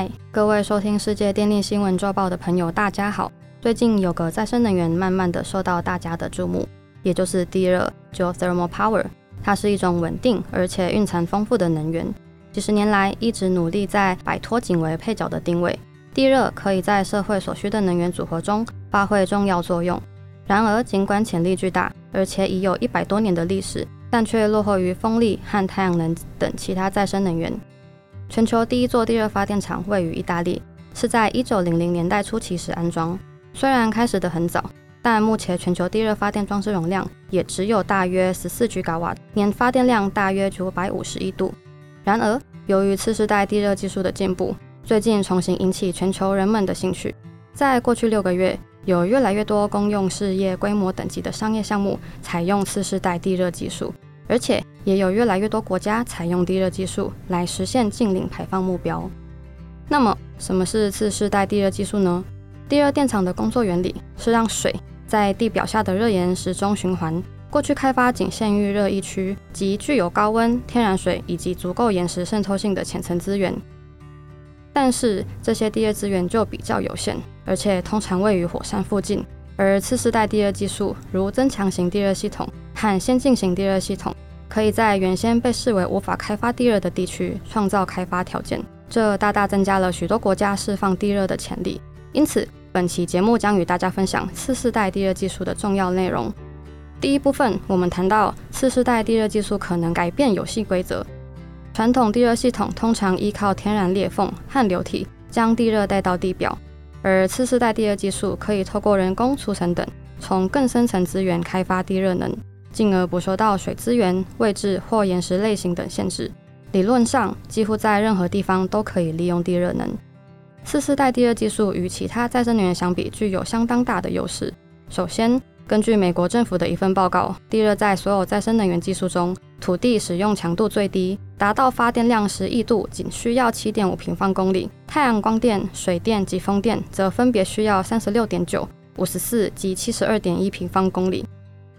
嗨，各位收听世界电力新闻周报的朋友，大家好。最近有个再生能源慢慢的受到大家的注目，也就是地热 （geothermal power）。它是一种稳定而且蕴藏丰富的能源。几十年来一直努力在摆脱仅为配角的定位，地热可以在社会所需的能源组合中发挥重要作用。然而，尽管潜力巨大，而且已有一百多年的历史，但却落后于风力和太阳能等其他再生能源。全球第一座地热发电厂位于意大利，是在一九零零年代初期时安装。虽然开始的很早，但目前全球地热发电装置容量也只有大约十四 g 瓦，年发电量大约九百五十亿度。然而，由于次世代地热技术的进步，最近重新引起全球人们的兴趣。在过去六个月，有越来越多公用事业规模等级的商业项目采用次世代地热技术。而且也有越来越多国家采用地热技术来实现净零排放目标。那么，什么是次世代地热技术呢？地热电厂的工作原理是让水在地表下的热岩石中循环。过去开发仅限于热液区及具有高温天然水以及足够岩石渗透性的浅层资源。但是这些地热资源就比较有限，而且通常位于火山附近。而次世代地热技术，如增强型地热系统和先进型地热系统，可以在原先被视为无法开发地热的地区创造开发条件，这大大增加了许多国家释放地热的潜力。因此，本期节目将与大家分享次世代地热技术的重要内容。第一部分，我们谈到次世代地热技术可能改变游戏规则。传统地热系统通常依靠天然裂缝和流体将地热带到地表。而次世代地热技术可以透过人工储存等，从更深层资源开发地热能，进而不受到水资源、位置或岩石类型等限制。理论上，几乎在任何地方都可以利用地热能。次世代地热技术与其他再生能源相比，具有相当大的优势。首先，根据美国政府的一份报告，地热在所有再生能源技术中，土地使用强度最低，达到发电量十亿度仅需要七点五平方公里；太阳光电、水电及风电则分别需要三十六点九、五十四及七十二点一平方公里。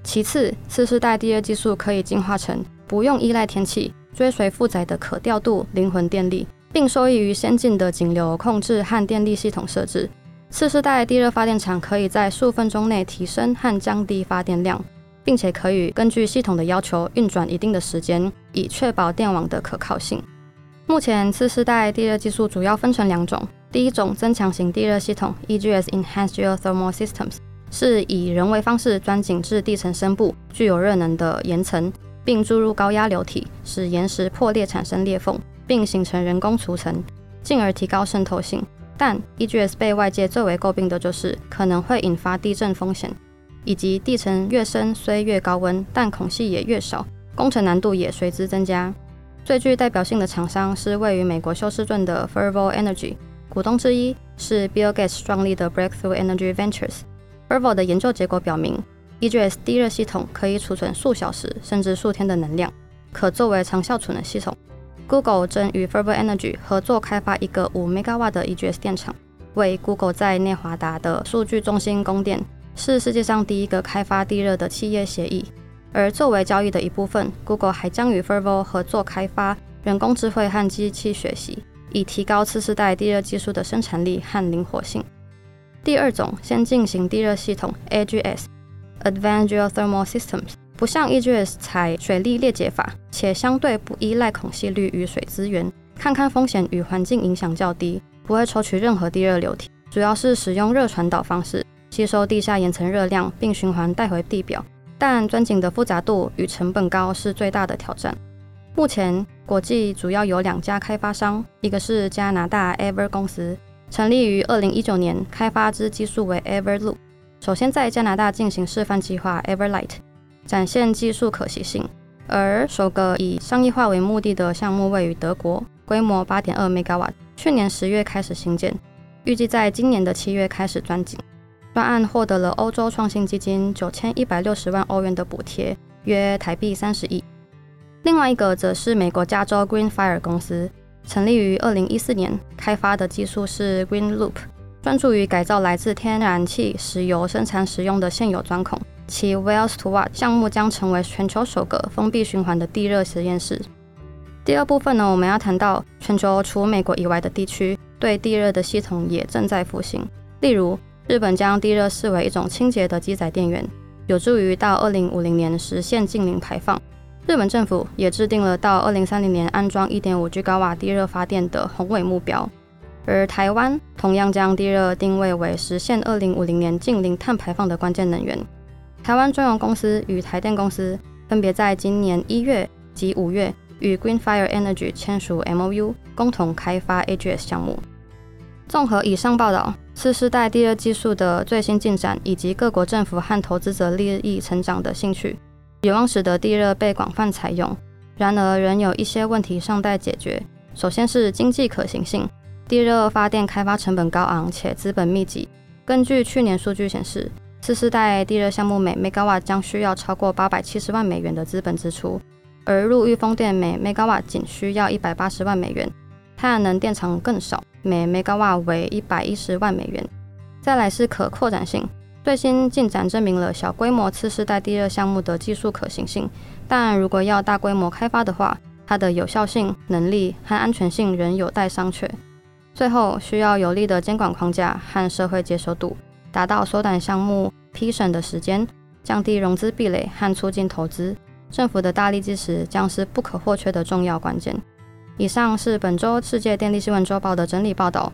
其次，次世代地热技术可以进化成不用依赖天气、追随负载的可调度灵魂电力，并受益于先进的井流控制和电力系统设置。次世代地热发电厂可以在数分钟内提升和降低发电量，并且可以根据系统的要求运转一定的时间，以确保电网的可靠性。目前，次世代地热技术主要分成两种。第一种增强型地热系统 （EGS Enhanced Geothermal Systems） 是以人为方式钻井至地层深部具有热能的岩层，并注入高压流体，使岩石破裂产生裂缝，并形成人工涂层，进而提高渗透性。但 EGS 被外界最为诟病的就是可能会引发地震风险，以及地层越深虽越高温，但孔隙也越少，工程难度也随之增加。最具代表性的厂商是位于美国休斯顿的 Fervo Energy，股东之一是 Bill Gates 创立的 Breakthrough Energy Ventures。Fervo 的研究结果表明，EGS 地热系统可以储存数小时甚至数天的能量，可作为长效储能系统。Google 正与 Fervo Energy 合作开发一个五 m 瓦的 EGS 电厂，为 Google 在内华达的数据中心供电，是世界上第一个开发地热的企业协议。而作为交易的一部分，Google 还将与 Fervo 合作开发人工智慧和机器学习，以提高次世代地热技术的生产力和灵活性。第二种先进型地热系统 AGS（Advanced Geothermal Systems）。不像 EGS 采水力裂解法，且相对不依赖孔隙率与水资源，看看风险与环境影响较低，不会抽取任何地热流体，主要是使用热传导方式吸收地下岩层热量，并循环带回地表。但钻井的复杂度与成本高是最大的挑战。目前国际主要有两家开发商，一个是加拿大 Ever 公司，成立于二零一九年，开发之技术为 Everloop，首先在加拿大进行示范计划 Everlight。展现技术可行性，而首个以商业化为目的的项目位于德国，规模八点二 w 瓦，去年十月开始兴建，预计在今年的七月开始钻井。专案获得了欧洲创新基金九千一百六十万欧元的补贴，约台币三十亿。另外一个则是美国加州 Green Fire 公司，成立于二零一四年，开发的技术是 Green Loop，专注于改造来自天然气、石油生产使用的现有钻孔。其 Wells to Watt 项目将成为全球首个封闭循环的地热实验室。第二部分呢，我们要谈到全球除美国以外的地区对地热的系统也正在复兴。例如，日本将地热视为一种清洁的机载电源，有助于到二零五零年实现净零排放。日本政府也制定了到二零三零年安装一点五 G 瓦地热发电的宏伟目标。而台湾同样将地热定位为实现二零五零年近零碳排放的关键能源。台湾中油公司与台电公司分别在今年一月及五月与 Green Fire Energy 签署 MOU，共同开发 AGS 项目。综合以上报道，次世代地热技术的最新进展，以及各国政府和投资者利益成长的兴趣，有望使得地热被广泛采用。然而，仍有一些问题尚待解决。首先是经济可行性。地热发电开发成本高昂且资本密集。根据去年数据显示，次世代地热项目每 megaw 将需要超过八百七十万美元的资本支出，而陆域风电每 megawatt 仅需要一百八十万美元，太阳能电厂更少，每 megaw 为一百一十万美元。再来是可扩展性，最新进展证明了小规模次世代地热项目的技术可行性，但如果要大规模开发的话，它的有效性、能力和安全性仍有待商榷。最后需要有力的监管框架和社会接受度，达到缩短项目批审的时间、降低融资壁垒和促进投资。政府的大力支持将是不可或缺的重要关键。以上是本周世界电力新闻周报的整理报道。